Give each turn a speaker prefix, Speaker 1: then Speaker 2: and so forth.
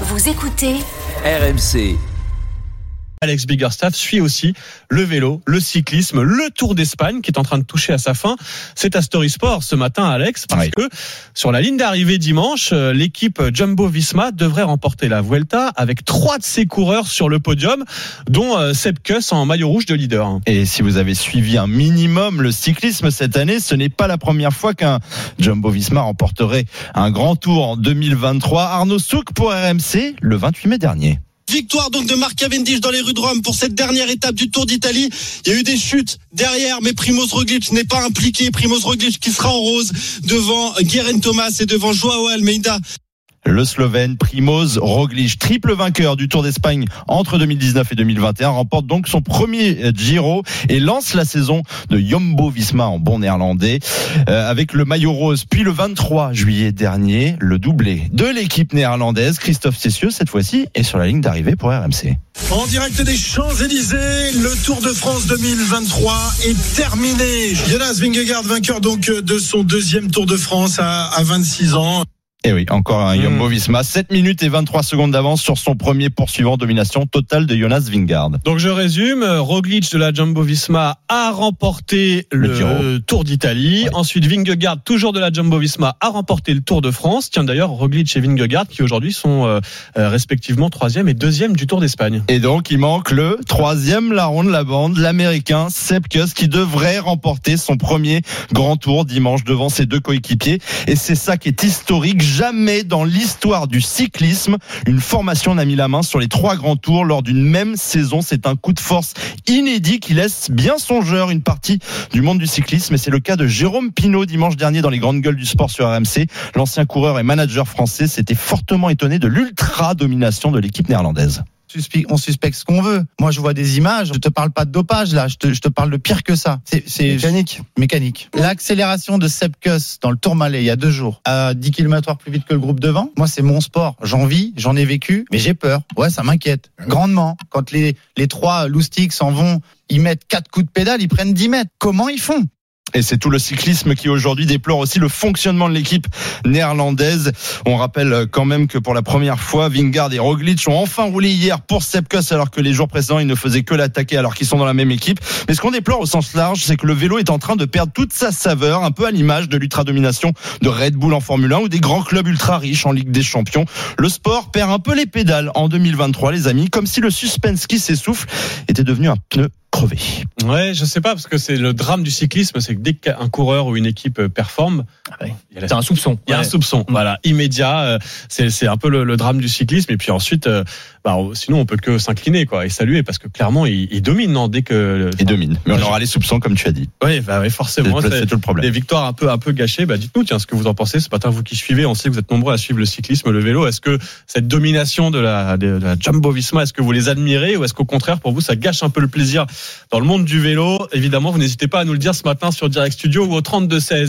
Speaker 1: Vous écoutez
Speaker 2: RMC.
Speaker 3: Alex Biggerstaff suit aussi le vélo, le cyclisme, le Tour d'Espagne qui est en train de toucher à sa fin. C'est à Story Sport ce matin, Alex, parce
Speaker 4: Oui.
Speaker 3: que sur la ligne d'arrivée dimanche, euh, l'équipe Jumbo Visma devrait remporter la Vuelta avec trois de ses coureurs sur le podium, dont euh, Sepp Kuss en maillot rouge de leader.
Speaker 4: Et si vous avez suivi un minimum le cyclisme cette année, ce n'est pas la première fois qu'un Jumbo Visma remporterait un grand tour en 2023. Arnaud Souk pour RMC le 28 mai dernier.
Speaker 5: Victoire donc de Marc Cavendish dans les rues de Rome pour cette dernière étape du Tour d'Italie. Il y a eu des chutes derrière, mais Primoz Roglic n'est pas impliqué. Primoz Roglic qui sera en rose devant Guerin Thomas et devant Joao Almeida.
Speaker 4: Le Slovène Primoz Roglic, triple vainqueur du Tour d'Espagne entre 2019 et 2021, remporte donc son premier euh, Giro et lance la saison de Jumbo Visma en bon néerlandais euh, avec le maillot rose. Puis le 23 juillet dernier, le doublé de l'équipe néerlandaise, Christophe Cessieux, cette fois-ci, est sur la ligne d'arrivée pour RMC.
Speaker 6: En direct des Champs-Élysées, le Tour de France 2023 est terminé. Jonas Vingegaard, vainqueur donc de son deuxième Tour de France à 26 ans.
Speaker 4: Et oui, encore un. Jumbo Visma, 7 minutes et 23 secondes d'avance sur son premier poursuivant, domination totale de Jonas Vingard.
Speaker 3: Donc je résume, Roglic de la Jumbo Visma a remporté
Speaker 4: Le.
Speaker 3: Tour d'Italie.
Speaker 4: Ouais.
Speaker 3: Ensuite, Vingegaard, toujours de la Jumbo Visma, a remporté le Tour de France. Tiens d'ailleurs, Roglic et Vingegaard qui aujourd'hui sont euh, euh, respectivement troisième et deuxième du Tour d'Espagne.
Speaker 4: Et donc, il manque le troisième larron de la bande, l'américain Sepp Kuss, qui devrait remporter son premier grand tour dimanche devant ses deux coéquipiers. Et c'est ça qui est historique. Jamais dans l'histoire du cyclisme, une formation n'a mis la main sur les trois grands tours lors d'une même saison. C'est un coup de force inédit qui laisse bien songeur une partie du monde du cyclisme. Et c'est le cas de Jérôme Pinault dimanche dernier dans les grandes gueules du sport sur RMC. L'ancien coureur et manager français s'était fortement étonné de l'ultra domination de l'équipe néerlandaise.
Speaker 7: On suspecte ce qu'on veut. Moi, je vois des images. Je te parle pas de dopage là. Je te, je te parle de pire que ça. C'est mécanique. Mécanique. L'accélération de Sepp Kuss dans le Tourmalet il y a deux jours à 10 km plus vite que le groupe devant. Moi, c'est mon sport. J'en vis, j'en ai vécu, mais j'ai peur. Ouais, ça m'inquiète grandement. Quand les les trois loustiques s'en vont, ils mettent quatre coups de pédale, ils prennent 10 mètres. Comment ils font?
Speaker 4: Et c'est tout le cyclisme qui aujourd'hui déplore aussi le fonctionnement de l'équipe néerlandaise. On rappelle quand même que pour la première fois, Vingard et Roglic ont enfin roulé hier pour Sepp Kuss alors que les jours précédents, ils ne faisaient que l'attaquer alors qu'ils sont dans la même équipe. Mais ce qu'on déplore au sens large, c'est que le vélo est en train de perdre toute sa saveur, un peu à l'image de l'ultra-domination de Red Bull en Formule 1 ou des grands clubs ultra riches en Ligue des Champions. Le sport perd un peu les pédales en 2023, les amis, comme si le suspense qui s'essouffle était devenu un pneu crevé.
Speaker 3: Ouais, je sais pas parce que c'est le drame du cyclisme, c'est que dès qu'un coureur ou une équipe euh, performe, il y a la-
Speaker 8: un soupçon.
Speaker 3: Il y a un soupçon, voilà, immédiat. euh, C'est c'est un peu le, le drame du cyclisme. Et puis ensuite, euh, bah, sinon on peut que s'incliner quoi et saluer parce que clairement il, il domine non dès que.
Speaker 4: Et domine. Mais on aura les soupçons, comme tu as dit.
Speaker 3: Ouais, bah ouais, forcément.
Speaker 4: c'est
Speaker 3: c'est-
Speaker 4: tout le problème.
Speaker 3: Des victoires un peu un peu gâchées. Bah dites-nous tiens ce que vous en pensez ce matin vous qui suivez. On sait que vous êtes nombreux à suivre le cyclisme, le vélo. Est-ce que cette domination de la, de la Jumbo Visma, est-ce que vous les admirez ou est-ce qu'au contraire pour vous ça gâche un peu le plaisir dans le monde du vélo Évidemment, vous n'hésitez pas à nous le dire ce matin sur Direct Studio ou au 32 16.